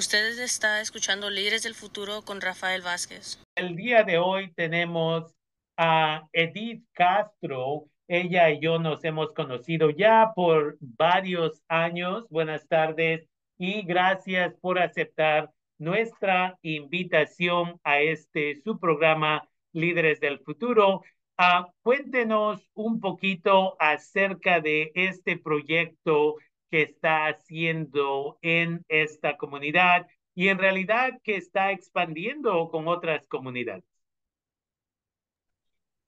Ustedes está escuchando Líderes del Futuro con Rafael Vázquez. El día de hoy tenemos a Edith Castro. Ella y yo nos hemos conocido ya por varios años. Buenas tardes y gracias por aceptar nuestra invitación a este su programa Líderes del Futuro. Uh, cuéntenos un poquito acerca de este proyecto que está haciendo en esta comunidad y en realidad que está expandiendo con otras comunidades.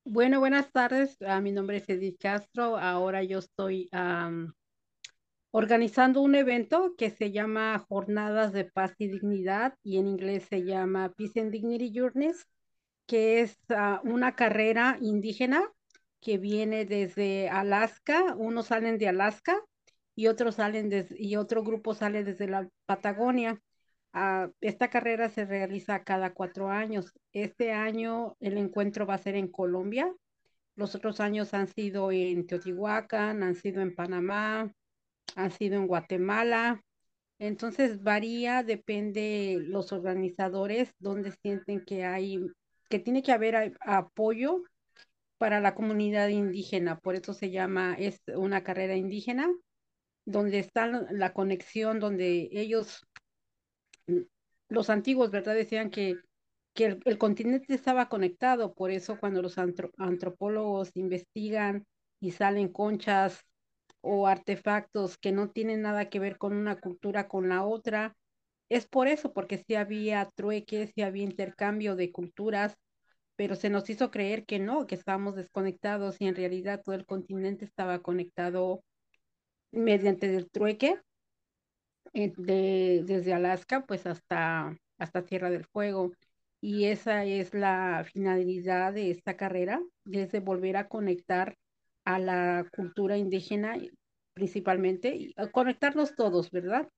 Bueno, buenas tardes. Uh, mi nombre es Edith Castro. Ahora yo estoy organizando un evento que se llama Jornadas de Paz y Dignidad y en inglés se llama Peace and Dignity Journeys, que es uh, una carrera indígena que viene desde Alaska. Unos salen de Alaska y otros salen desde, y otro grupo sale desde la Patagonia. Uh, esta carrera se realiza cada cuatro años. Este año el encuentro va a ser en Colombia. Los otros años han sido en Teotihuacán, han sido en Panamá, han sido en Guatemala. Entonces varía, depende los organizadores, donde sienten que hay, que tiene que haber apoyo para la comunidad indígena. Por eso se llama, es una carrera indígena donde está la conexión, donde ellos, los antiguos, ¿verdad? Decían que, que el, continente estaba conectado, por eso cuando los antropólogos investigan y salen conchas o artefactos que no tienen nada que ver con una cultura con la otra, es por eso, porque sí había trueques, sí había intercambio de culturas, pero se nos hizo creer que no, que estábamos desconectados y en realidad todo el continente estaba conectado mediante el trueque eh, de, desde Alaska pues hasta, hasta Tierra del Fuego. Y esa es la finalidad de esta carrera, desde volver a conectar a la cultura indígena principalmente, y conectarnos todos, ¿verdad?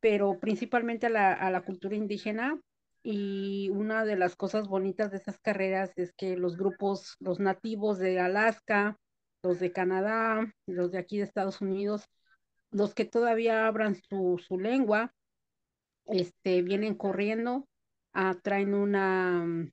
Pero principalmente a la, a la cultura indígena. Y una de las cosas bonitas de esas carreras es que los grupos, los nativos de Alaska, los de Canadá, los de aquí de Estados Unidos, los que todavía hablan su, su lengua, este, vienen corriendo, ah, traen una, mm,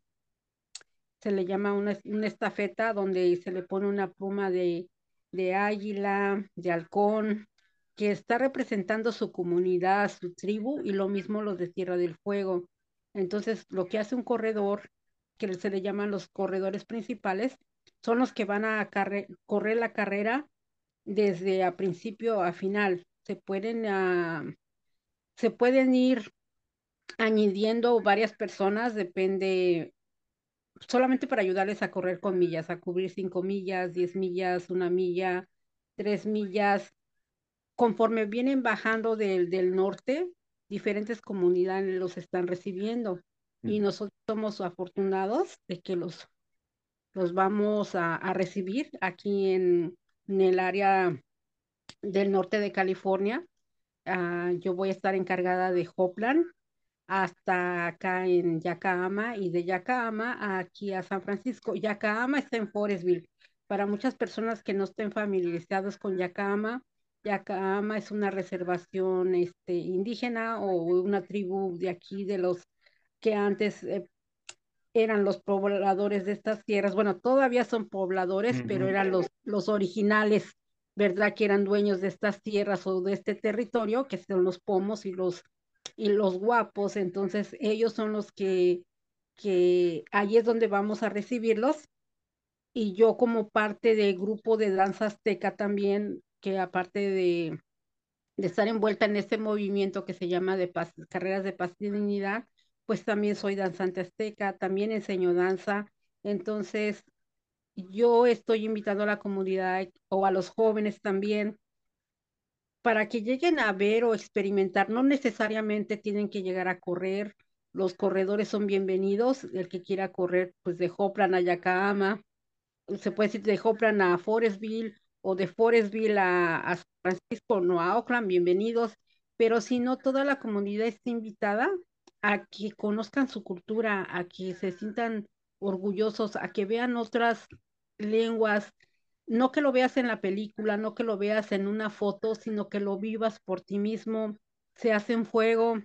se le llama una, una, estafeta donde se le pone una pluma de, de águila, de halcón, que está representando su comunidad, su tribu, y lo mismo los de Tierra del Fuego. Entonces, lo que hace un corredor, que se le llaman los corredores principales, son los que van a correr la carrera desde a principio a final. Se pueden, uh, se pueden ir añadiendo varias personas, depende, solamente para ayudarles a correr con millas, a cubrir cinco millas, diez millas, una milla, tres millas. Conforme vienen bajando del, del norte, diferentes comunidades los están recibiendo y nosotros somos afortunados de que los, los vamos a, a recibir aquí en, en el área del norte de California. Uh, yo voy a estar encargada de Hopland hasta acá en Yakama y de Yakama aquí a San Francisco. Yakama está en Forestville. Para muchas personas que no estén familiarizados con Yakama, Yakama es una reservación este, indígena o una tribu de aquí de los que antes eh, eran los pobladores de estas tierras, bueno, todavía son pobladores, uh -huh. pero eran los, los originales, ¿verdad? Que eran dueños de estas tierras o de este territorio, que son los pomos y los, y los guapos, entonces ellos son los que, que ahí es donde vamos a recibirlos. Y yo como parte del grupo de danza azteca también, que aparte de, de estar envuelta en este movimiento que se llama de paz, carreras de paz y dignidad, pues también soy danzante azteca, también enseño danza. Entonces, yo estoy invitando a la comunidad o a los jóvenes también para que lleguen a ver o experimentar. No necesariamente tienen que llegar a correr. Los corredores son bienvenidos. El que quiera correr, pues de Hoplan a Yakama, se puede decir de Hoplan a Forestville o de Forestville a, a San Francisco, no a Oakland, bienvenidos. Pero si no, toda la comunidad está invitada a que conozcan su cultura, a que se sientan orgullosos, a que vean otras lenguas, no que lo veas en la película, no que lo veas en una foto, sino que lo vivas por ti mismo, se hacen fuego,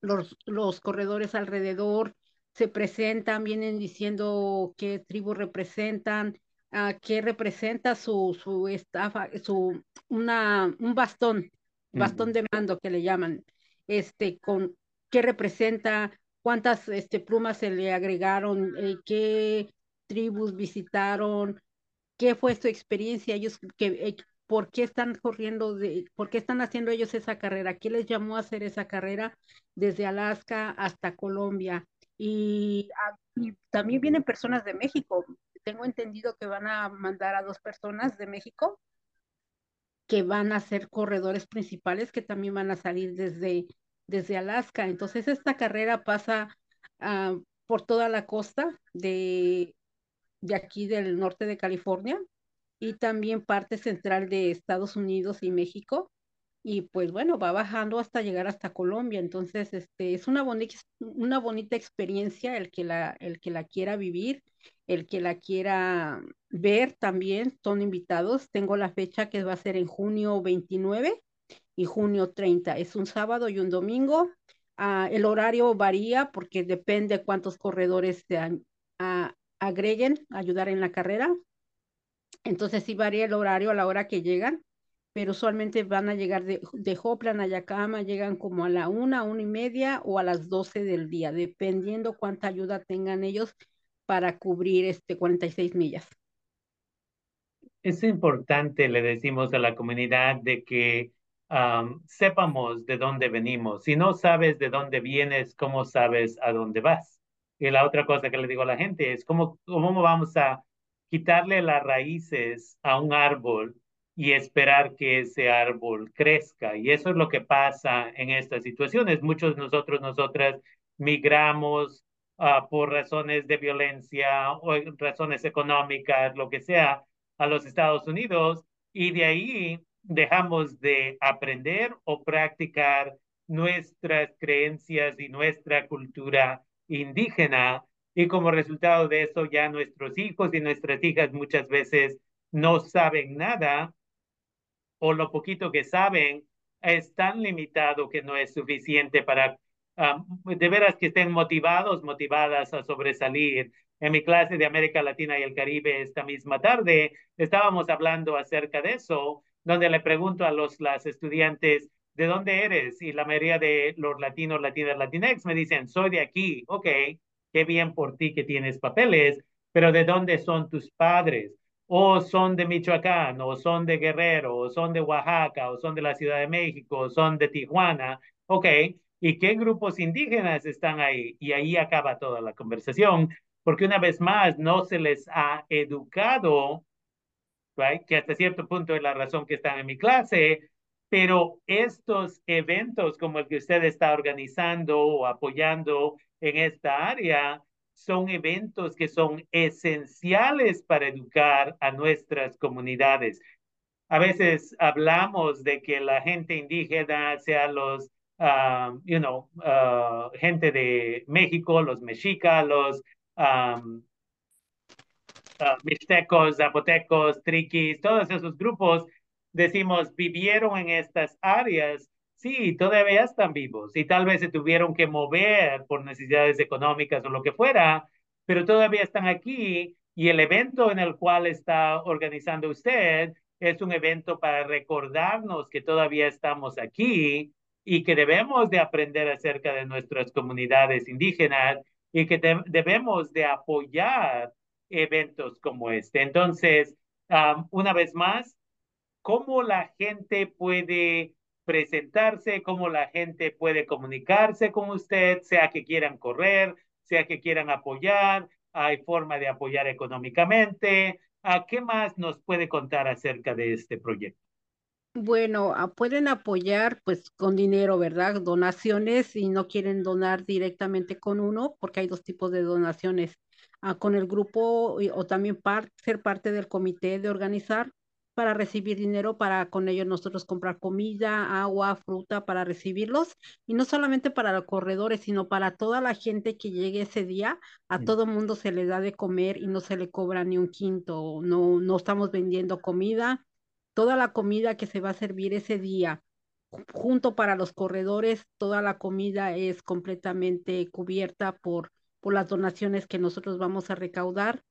los, los corredores alrededor se presentan, vienen diciendo qué tribu representan, a qué representa su, su estafa, su, una, un bastón, bastón de mando que le llaman, este, con qué representa, cuántas este, plumas se le agregaron, eh, qué tribus visitaron, qué fue su experiencia, ellos, que, eh, por qué están corriendo, de, por qué están haciendo ellos esa carrera, qué les llamó a hacer esa carrera desde Alaska hasta Colombia. Y, ah, y también vienen personas de México. Tengo entendido que van a mandar a dos personas de México que van a ser corredores principales que también van a salir desde, desde Alaska. Entonces, esta carrera pasa uh, por toda la costa de, de aquí del norte de California y también parte central de Estados Unidos y México. Y pues bueno, va bajando hasta llegar hasta Colombia. Entonces, este, es una bonita, una bonita experiencia el que, la, el que la quiera vivir, el que la quiera ver también. Son invitados. Tengo la fecha que va a ser en junio 29 y junio 30. Es un sábado y un domingo. Uh, el horario varía porque depende cuántos corredores se uh, agreguen a ayudar en la carrera. Entonces sí varía el horario a la hora que llegan, pero usualmente van a llegar de, de Hoplan a Yacama, llegan como a la una, una y media o a las doce del día, dependiendo cuánta ayuda tengan ellos para cubrir este 46 millas. Es importante, le decimos a la comunidad, de que sepamos de dónde venimos. Si no sabes de dónde vienes, ¿cómo sabes a dónde vas? Y la otra cosa que le digo a la gente es, ¿cómo, cómo vamos a quitarle las raíces a un árbol y esperar que ese árbol crezca. Y eso es lo que pasa en estas situaciones. Muchos de nosotros, nosotras, migramos uh, por razones de violencia o razones económicas, lo que sea, a los Estados Unidos y de ahí dejamos de aprender o practicar nuestras creencias y nuestra cultura indígena y como resultado de eso ya nuestros hijos y nuestras hijas muchas veces no saben nada o lo poquito que saben es tan limitado que no es suficiente para de veras que estén motivados, motivadas a sobresalir. En mi clase de América Latina y el Caribe esta misma tarde estábamos hablando acerca de eso, donde le pregunto a los las estudiantes, ¿de dónde eres? Y la mayoría de los latinos, latinas, latinex me dicen, soy de aquí, ok, qué bien por ti que tienes papeles, pero ¿de dónde son tus padres? O son de Michoacán, o son de Guerrero, o son de Oaxaca, o son de la Ciudad de México, o son de Tijuana. Ok, ¿y qué grupos indígenas están ahí? Y ahí acaba toda la conversación, porque una vez más no se les ha educado, right? que hasta cierto punto es la razón que están en mi clase, pero estos eventos como el que usted está organizando o apoyando en esta área son eventos que son esenciales para educar a nuestras comunidades. A veces hablamos de que la gente indígena, sea los, uh, you know, uh, gente de México, los mexicas, los um, uh, mixtecos, zapotecos, triquis, todos esos grupos, decimos, vivieron en estas áreas Sí, todavía están vivos. Y tal vez se tuvieron que mover por necesidades económicas o lo que fuera, pero todavía están aquí y el evento en el cual está organizando usted es un evento para recordarnos que todavía estamos aquí y que debemos de aprender acerca de nuestras comunidades indígenas y que debemos de apoyar eventos como este. Entonces, una vez más, ¿cómo la gente puede presentarse, cómo la gente puede comunicarse con usted, sea que quieran correr, sea que quieran apoyar, hay forma de apoyar económicamente. ¿A qué más nos puede contar acerca de este proyecto? Bueno, ah, pueden apoyar pues con dinero, ¿verdad? Donaciones si no quieren donar directamente con uno, porque hay dos tipos de donaciones. Ah, con el grupo o también ser parte del comité de organizar para recibir dinero para con ellos nosotros comprar comida, agua, fruta para recibirlos. Y no solamente para los corredores, sino para toda la gente que llegue ese día, a todo mundo se le da de comer y no se le cobra ni un quinto, no no estamos vendiendo comida, toda la comida que se va a servir ese día junto para los corredores, toda la comida es completamente cubierta por, por las donaciones que nosotros vamos a recaudar.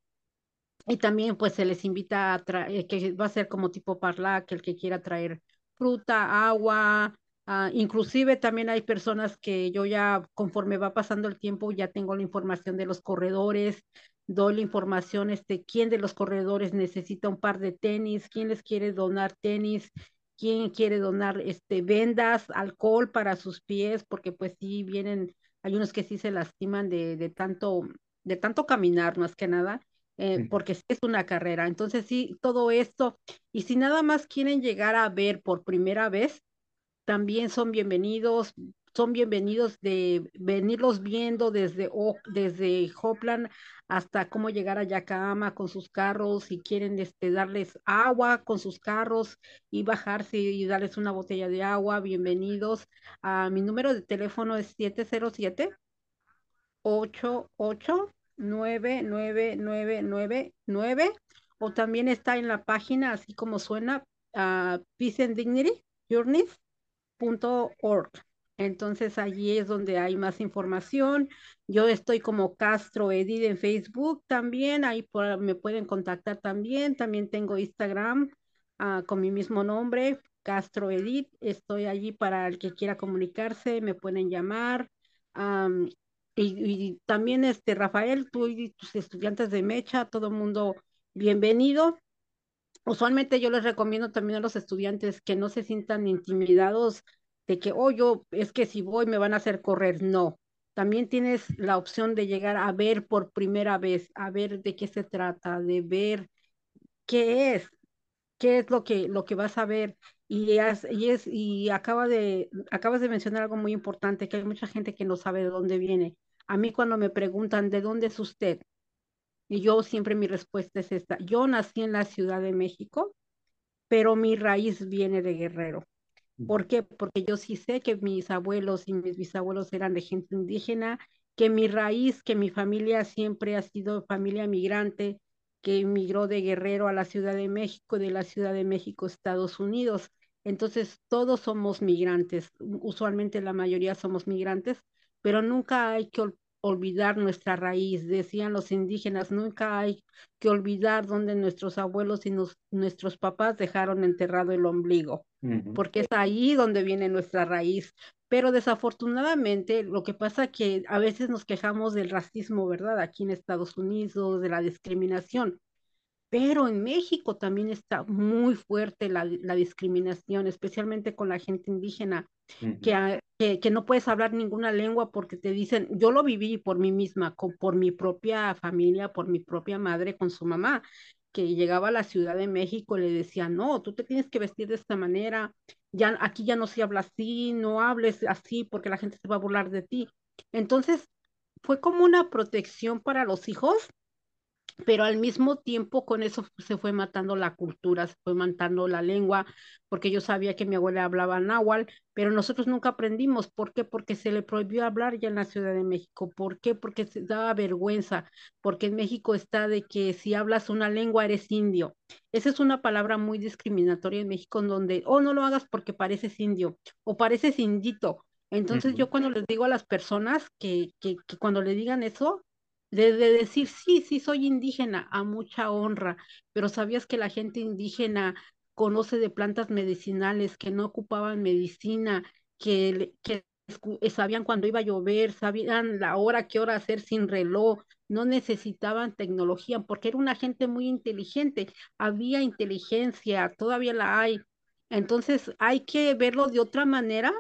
Y también pues se les invita a traer, que va a ser como tipo parla, que el que quiera traer fruta, agua, uh, inclusive también hay personas que yo ya conforme va pasando el tiempo ya tengo la información de los corredores, doy la información, este, quién de los corredores necesita un par de tenis, quién les quiere donar tenis, quién quiere donar este, vendas, alcohol para sus pies, porque pues sí vienen, hay unos que sí se lastiman de, de tanto, de tanto caminar, más que nada eh, porque es una carrera. Entonces, sí, todo esto, y si nada más quieren llegar a ver por primera vez, también son bienvenidos, son bienvenidos de venirlos viendo desde, desde Hopland hasta cómo llegar a Yakama con sus carros, si quieren este, darles agua con sus carros y bajarse y darles una botella de agua, bienvenidos. a mi número de teléfono es 707 88 99999 o también está en la página, así como suena, uh, Peace and Dignity Journeys.org. Entonces allí es donde hay más información. Yo estoy como Castro Edith en Facebook también, ahí me pueden contactar también. También tengo Instagram uh, con mi mismo nombre, Castro Edith. Estoy allí para el que quiera comunicarse, me pueden llamar. Um, y, también, este, Rafael, tú y tus estudiantes de Mecha, todo el mundo bienvenido. Usualmente yo les recomiendo también a los estudiantes que no se sientan intimidados de que, oh, yo, es que si voy me van a hacer correr. No, también tienes la opción de llegar a ver por primera vez, a ver de qué se trata, de ver qué es, qué es lo que, lo que vas a ver. Y, es, y, es, y acaba de, acabas de mencionar algo muy importante, que hay mucha gente que no sabe de dónde viene. A mí cuando me preguntan, ¿de dónde es usted? Y yo siempre mi respuesta es esta. Yo nací en la Ciudad de México, pero mi raíz viene de Guerrero. ¿Por qué? Porque yo sí sé que mis abuelos y mis bisabuelos eran de gente indígena, que mi raíz, que mi familia siempre ha sido familia migrante, que emigró de Guerrero a la Ciudad de México, de la Ciudad de México Estados Unidos. Entonces, todos somos migrantes, usualmente la mayoría somos migrantes, pero nunca hay que olvidar nuestra raíz, decían los indígenas, nunca hay que olvidar dónde nuestros abuelos y nuestros papás dejaron enterrado el ombligo, porque es ahí donde viene nuestra raíz. Pero desafortunadamente lo que pasa es que a veces nos quejamos del racismo, ¿verdad? Aquí en Estados Unidos, de la discriminación pero en México también está muy fuerte la, discriminación, especialmente con la gente indígena, que, que, no puedes hablar ninguna lengua porque te dicen, yo lo viví por mí misma, por mi propia familia, por mi propia madre con su mamá, que llegaba a la Ciudad de México y le decía, no, tú te tienes que vestir de esta manera, ya aquí ya no se habla así, no hables así porque la gente se va a burlar de ti. Entonces, fue como una protección para los hijos pero al mismo tiempo con eso se fue matando la cultura, se fue matando la lengua, porque yo sabía que mi abuela hablaba náhuatl, pero nosotros nunca aprendimos. ¿Por qué? Porque se le prohibió hablar ya en la Ciudad de México. ¿Por qué? Porque se daba vergüenza, porque en México está de que si hablas una lengua eres indio. Esa es una palabra muy discriminatoria en México, en donde, oh, no lo hagas porque pareces indio o pareces indito. Entonces yo cuando les digo a las personas que, que, que cuando le digan eso, de, decir, sí, sí, soy indígena, a mucha honra, pero sabías que la gente indígena conoce de plantas medicinales, que no ocupaban medicina, que, que sabían cuándo iba a llover, sabían la hora, qué hora hacer sin reloj, no necesitaban tecnología, porque era una gente muy inteligente, había inteligencia, todavía la hay. Entonces hay que verlo de otra manera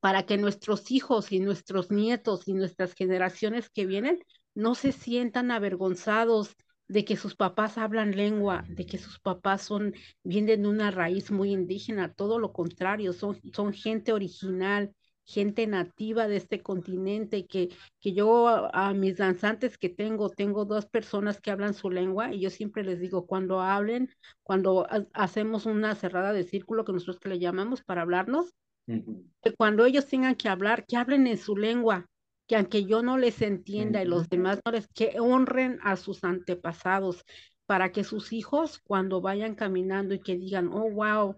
para que nuestros hijos y nuestros nietos y nuestras generaciones que vienen no se sientan avergonzados de que sus papás hablan lengua, de que sus papás son, vienen de una raíz muy indígena, todo lo contrario, son, son gente original, gente nativa de este continente, que, que yo a, mis danzantes que tengo, tengo dos personas que hablan su lengua y yo siempre les digo, cuando hablen, cuando hacemos una cerrada de círculo que nosotros que le llamamos para hablarnos, cuando ellos tengan que hablar, que hablen en su lengua, que aunque yo no les entienda y los demás no les, que honren a sus antepasados para que sus hijos cuando vayan caminando y que digan, oh, wow,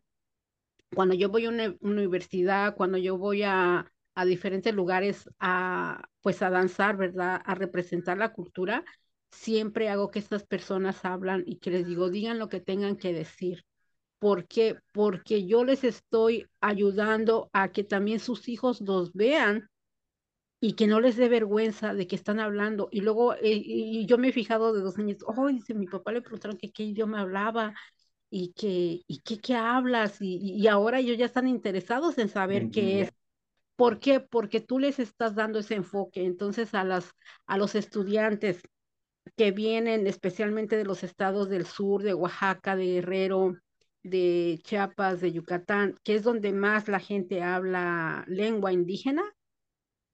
cuando yo voy a una universidad, cuando yo voy a, a diferentes lugares a, pues a danzar, ¿verdad? A representar la cultura, siempre hago que estas personas hablan y que les digo, digan lo que tengan que decir. ¿Por qué? Porque yo les estoy ayudando a que también sus hijos los vean y que no les dé vergüenza de que están hablando. Y luego, eh, y yo me he fijado de dos niños, oh, dice, mi papá le preguntaron que qué idioma hablaba y que, y que, qué hablas, y, y ahora ellos ya están interesados en saber qué es. ¿Por qué? Porque tú les estás dando ese enfoque. Entonces, a, las, a los estudiantes que vienen especialmente de los estados del sur, de Oaxaca, de Guerrero, de Chiapas, de Yucatán, que es donde más la gente habla lengua indígena,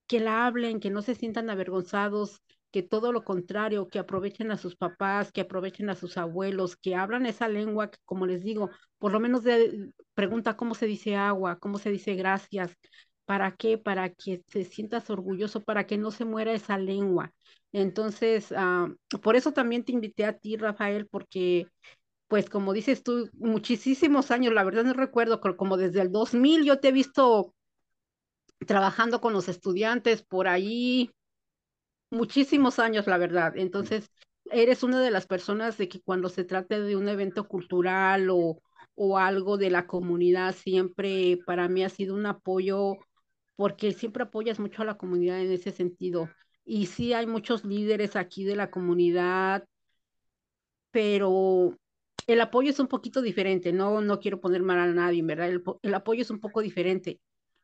que la hablen, que no se sientan avergonzados, que todo lo contrario, que aprovechen a sus papás, que aprovechen a sus abuelos, que hablan esa lengua, que como les digo, por lo menos de, pregunta cómo se dice agua, cómo se dice gracias, ¿para qué? Para que te sientas orgulloso, para que no se muera esa lengua. Entonces, uh, por eso también te invité a ti, Rafael, porque pues como dices tú, muchísimos años, la verdad no recuerdo, como desde el 2000 yo te he visto trabajando con los estudiantes por ahí, muchísimos años, la verdad. Entonces, eres una de las personas de que cuando se trate de un evento cultural o, o algo de la comunidad, siempre para mí ha sido un apoyo, porque siempre apoyas mucho a la comunidad en ese sentido. Y sí hay muchos líderes aquí de la comunidad, pero el apoyo es un poquito diferente, no, no quiero poner mal a nadie, ¿verdad? El, el, apoyo es un poco diferente,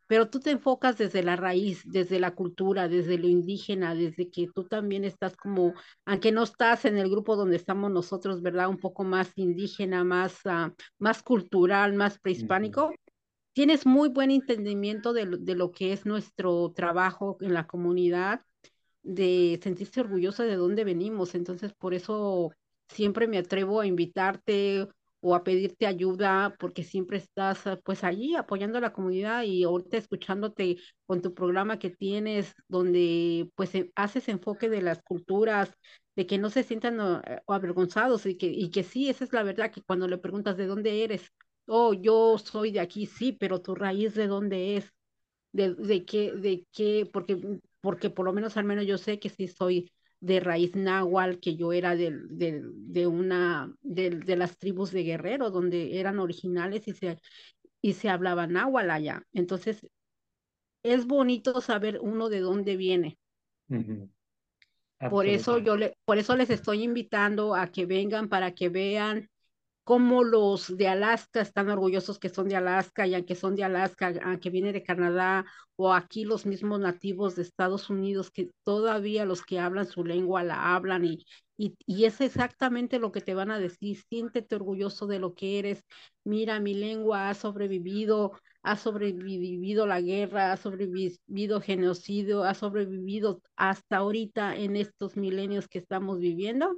pero tú te enfocas desde la raíz, desde la cultura, desde lo indígena, desde que tú también estás como, aunque no estás en el grupo donde estamos nosotros, ¿verdad? Un poco más indígena, más, uh, más cultural, más prehispánico. Uh -huh. Tienes muy buen entendimiento de, de lo que es nuestro trabajo en la comunidad, de sentirse orgullosa de dónde venimos. Entonces, por eso siempre me atrevo a invitarte o a pedirte ayuda porque siempre estás pues allí apoyando a la comunidad y ahorita escuchándote con tu programa que tienes donde pues haces enfoque de las culturas, de que no se sientan uh, avergonzados y que, y que sí, esa es la verdad, que cuando le preguntas de dónde eres, oh, yo soy de aquí, sí, pero tu raíz de dónde es, de, de qué, de qué, porque, porque por lo menos al menos yo sé que sí soy de raíz náhuatl, que yo era de, de, de una, de, de, las tribus de Guerrero, donde eran originales y se, y se hablaba náhuatl allá. Entonces, es bonito saber uno de dónde viene. Uh -huh. Por eso yo le, por eso les estoy invitando a que vengan para que vean cómo los de Alaska están orgullosos que son de Alaska, y aunque son de Alaska, aunque viene de Canadá, o aquí los mismos nativos de Estados Unidos, que todavía los que hablan su lengua la hablan, y, y, y es exactamente lo que te van a decir, siéntete orgulloso de lo que eres, mira, mi lengua ha sobrevivido, ha sobrevivido la guerra, ha sobrevivido genocidio, ha sobrevivido hasta ahorita en estos milenios que estamos viviendo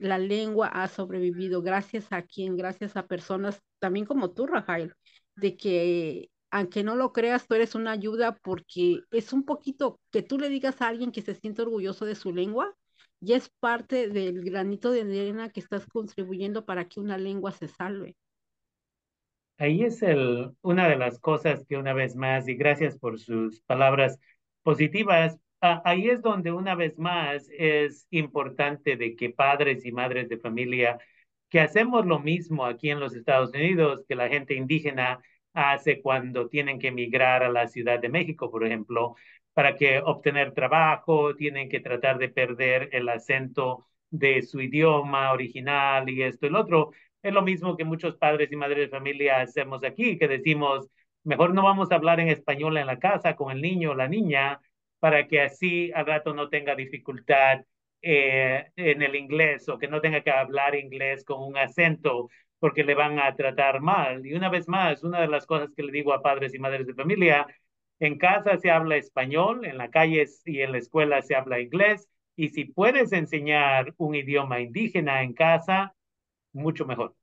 la lengua ha sobrevivido gracias a quien, gracias a personas también como tú, Rafael, de que aunque no lo creas, tú eres una ayuda porque es un poquito que tú le digas a alguien que se siente orgulloso de su lengua, ya es parte del granito de arena que estás contribuyendo para que una lengua se salve. Ahí es el, una de las cosas que una vez más, y gracias por sus palabras positivas, ahí es donde una vez más es importante de que padres y madres de familia que hacemos lo mismo aquí en los Estados Unidos que la gente indígena hace cuando tienen que emigrar a la Ciudad de México, por ejemplo, para que obtener trabajo, tienen que tratar de perder el acento de su idioma original y esto y el otro. Es lo mismo que muchos padres y madres de familia hacemos aquí, que decimos, mejor no vamos a hablar en español en la casa con el niño o la niña, para que así al rato no tenga dificultad eh, en el inglés o que no tenga que hablar inglés con un acento porque le van a tratar mal. Y una vez más, una de las cosas que le digo a padres y madres de familia, en casa se habla español, en la calle y en la escuela se habla inglés, y si puedes enseñar un idioma indígena en casa, mucho mejor.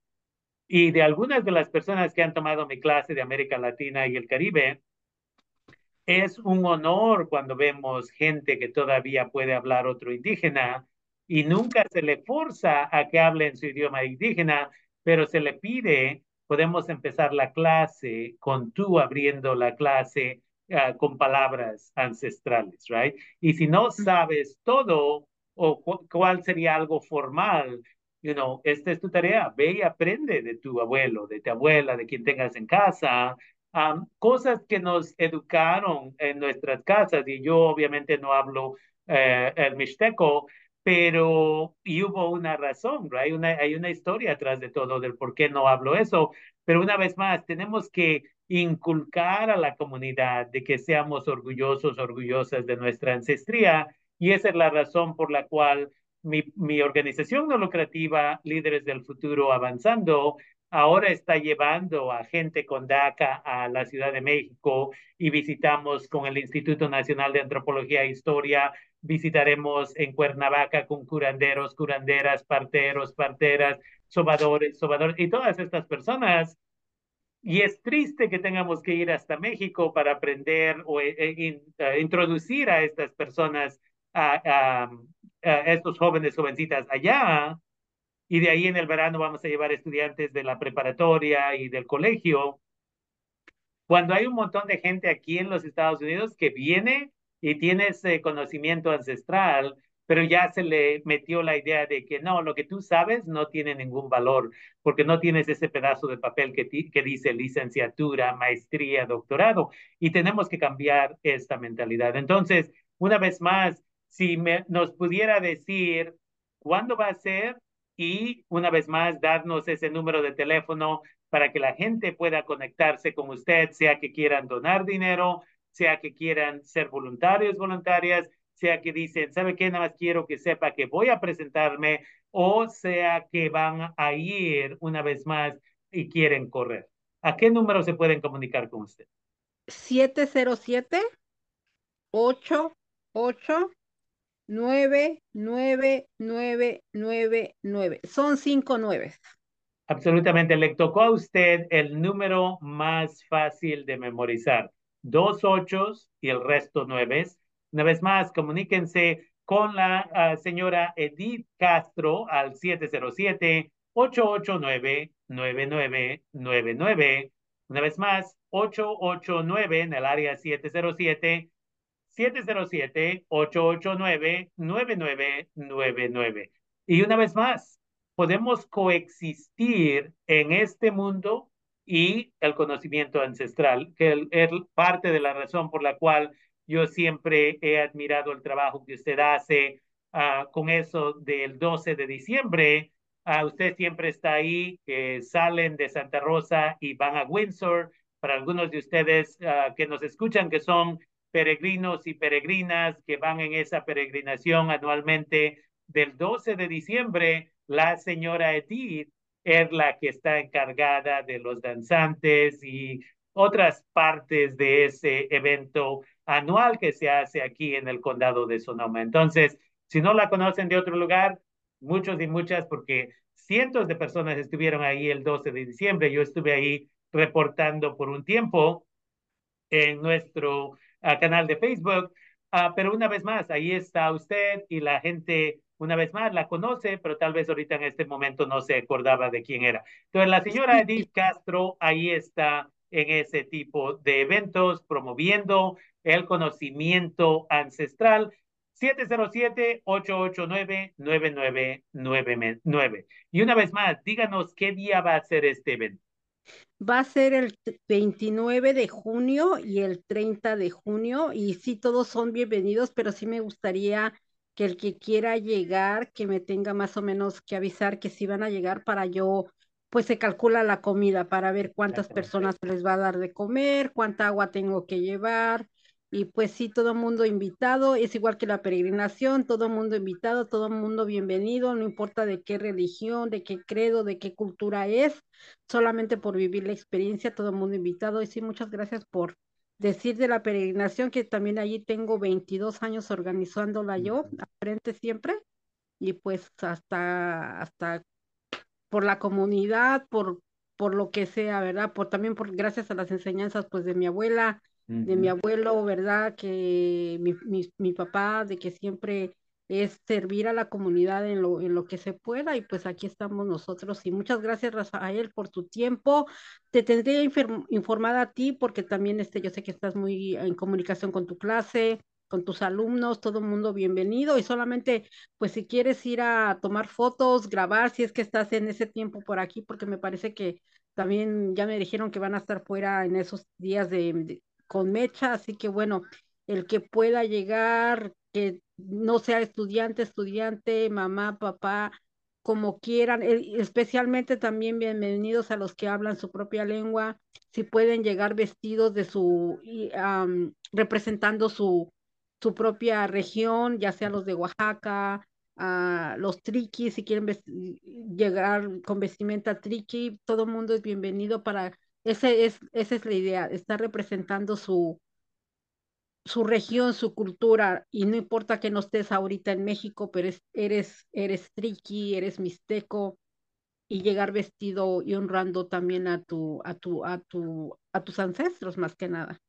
Y de algunas de las personas que han tomado mi clase de América Latina y el Caribe, es un honor cuando vemos gente que todavía puede hablar otro indígena y nunca se le forza a que hable en su idioma indígena, pero se le pide podemos empezar la clase con tú abriendo la clase uh, con palabras ancestrales, right? Y si no sabes todo o cu cuál sería algo formal, you know, esta es tu tarea, ve y aprende de tu abuelo, de tu abuela, de quien tengas en casa, um, cosas que nos educaron en nuestras casas, y yo obviamente no hablo eh, el mixteco, pero y hubo una razón, hay una, hay una historia atrás de todo del por qué no hablo eso, pero una vez más, tenemos que inculcar a la comunidad de que seamos orgullosos, orgullosas de nuestra ancestría, y esa es la razón por la cual mi, mi organización no lucrativa, Líderes del Futuro Avanzando, ahora está llevando a gente con DACA a la Ciudad de México y visitamos con el Instituto Nacional de Antropología e Historia visitaremos en Cuernavaca con curanderos, curanderas, parteros, parteras, sobadores, sobadores y todas estas personas. Y es triste que tengamos que ir hasta México para aprender o eh, eh, uh, introducir a estas personas, a, estos jóvenes, jovencitas allá. Y de ahí en el verano vamos a llevar estudiantes de la preparatoria y del colegio. Cuando hay un montón de gente aquí en los Estados Unidos que viene y tiene ese conocimiento ancestral, pero ya se le metió la idea de que no, lo que tú sabes no tiene ningún valor, porque no tienes ese pedazo de papel que, que dice licenciatura, maestría, doctorado, y tenemos que cambiar esta mentalidad. Entonces, una vez más, si me, nos pudiera decir cuándo va a ser y una vez más darnos ese número de teléfono para que la gente pueda conectarse con usted, sea que quieran donar dinero, sea que quieran ser voluntarios, voluntarias, sea que dicen, ¿sabe qué? Nada más quiero que sepa que voy a presentarme, o sea que van a ir una vez más y quieren correr. ¿A qué número se pueden comunicar con usted? 707 88 99999. Son cinco nueves. Absolutamente. Le tocó a usted el número más fácil de memorizar dos ochos y el resto nueves. Una vez más, comuníquense con la uh, señora Edith Castro al 707-889-9999. Una vez más, 889 en el área 707. 707-889-9999. Y una vez más, podemos coexistir en este mundo y el conocimiento ancestral, que es parte de la razón por la cual yo siempre he admirado el trabajo que usted hace uh, con eso del 12 de diciembre. Uh, usted siempre está ahí, que salen de Santa Rosa y van a Windsor. Para algunos de ustedes uh, que nos escuchan, que son peregrinos y peregrinas que van en esa peregrinación anualmente del 12 de diciembre, la señora Edith es la que está encargada de los danzantes y otras partes de ese evento anual que se hace aquí en el condado de Sonoma. Entonces, si no la conocen de otro lugar, muchos y muchas, porque cientos de personas estuvieron ahí el 12 de diciembre. Yo estuve ahí reportando por un tiempo en nuestro uh, canal de Facebook, uh, pero una vez más, ahí está usted y la gente una vez más, la conoce, pero tal vez ahorita en este momento no se acordaba de quién era. Entonces, la señora Edith Castro ahí está en ese tipo de eventos, promoviendo el conocimiento ancestral. 707-889-9999. Y una vez más, díganos qué día va a ser este evento. Va a ser el 29 de junio y el 30 de junio, y sí, todos son bienvenidos, pero sí me gustaría que el que quiera llegar, que me tenga más o menos que avisar que si van a llegar para yo, pues se calcula la comida para ver cuántas personas les va a dar de comer, cuánta agua tengo que llevar. Y pues sí, todo mundo invitado, es igual que la peregrinación, todo mundo invitado, todo mundo bienvenido, no importa de qué religión, de qué credo, de qué cultura es, solamente por vivir la experiencia, todo mundo invitado. Y sí, muchas gracias por, decir de la peregrinación que también allí tengo 22 años organizándola yo, a frente siempre, y pues hasta, hasta por la comunidad, por, por lo que sea, ¿verdad? Por también por gracias a las enseñanzas pues de mi abuela. De mi abuelo, ¿verdad? Que mi, mi, mi, papá, de que siempre es servir a la comunidad en lo, en lo que se pueda y pues aquí estamos nosotros y muchas gracias Rafael por tu tiempo. Te tendría informada a ti porque también este, yo sé que estás muy en comunicación con tu clase, con tus alumnos, todo el mundo bienvenido y solamente pues si quieres ir a tomar fotos, grabar, si es que estás en ese tiempo por aquí, porque me parece que también ya me dijeron que van a estar fuera en esos días de, con mecha, así que bueno, el que pueda llegar, que no sea estudiante, estudiante, mamá, papá, como quieran, especialmente también bienvenidos a los que hablan su propia lengua, si pueden llegar vestidos de su, representando su, su propia región, ya sea los de Oaxaca, a los triquis, si quieren llegar con vestimenta triqui, todo el mundo es bienvenido para, ese es, esa es la idea, estar representando su, su región, su cultura, y no importa que no estés ahorita en México, pero eres, eres triqui, eres mixteco, y llegar vestido y honrando también a tu, a tu, a tu, a tus ancestros más que nada.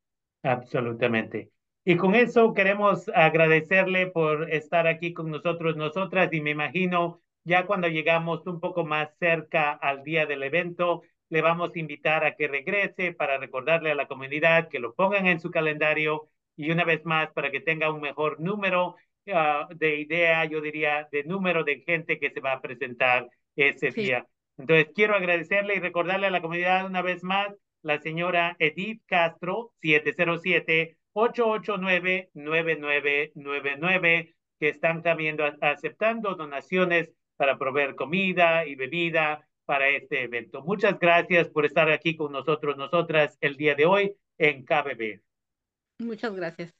Absolutamente. Y con eso queremos agradecerle por estar aquí con nosotros, nosotras, y me imagino ya cuando llegamos un poco más cerca al día del evento, le vamos a invitar a que regrese para recordarle a la comunidad que lo pongan en su calendario y una vez más para que tenga un mejor número ah, de idea, yo diría, de número de gente que se va a presentar ese día. Entonces, quiero agradecerle y recordarle a la comunidad una vez más, la señora Edith Castro, 707 889-9999, que están también aceptando donaciones para proveer comida y bebida para este evento. Muchas gracias por estar aquí con nosotros, nosotras, el día de hoy en KBB. Muchas gracias.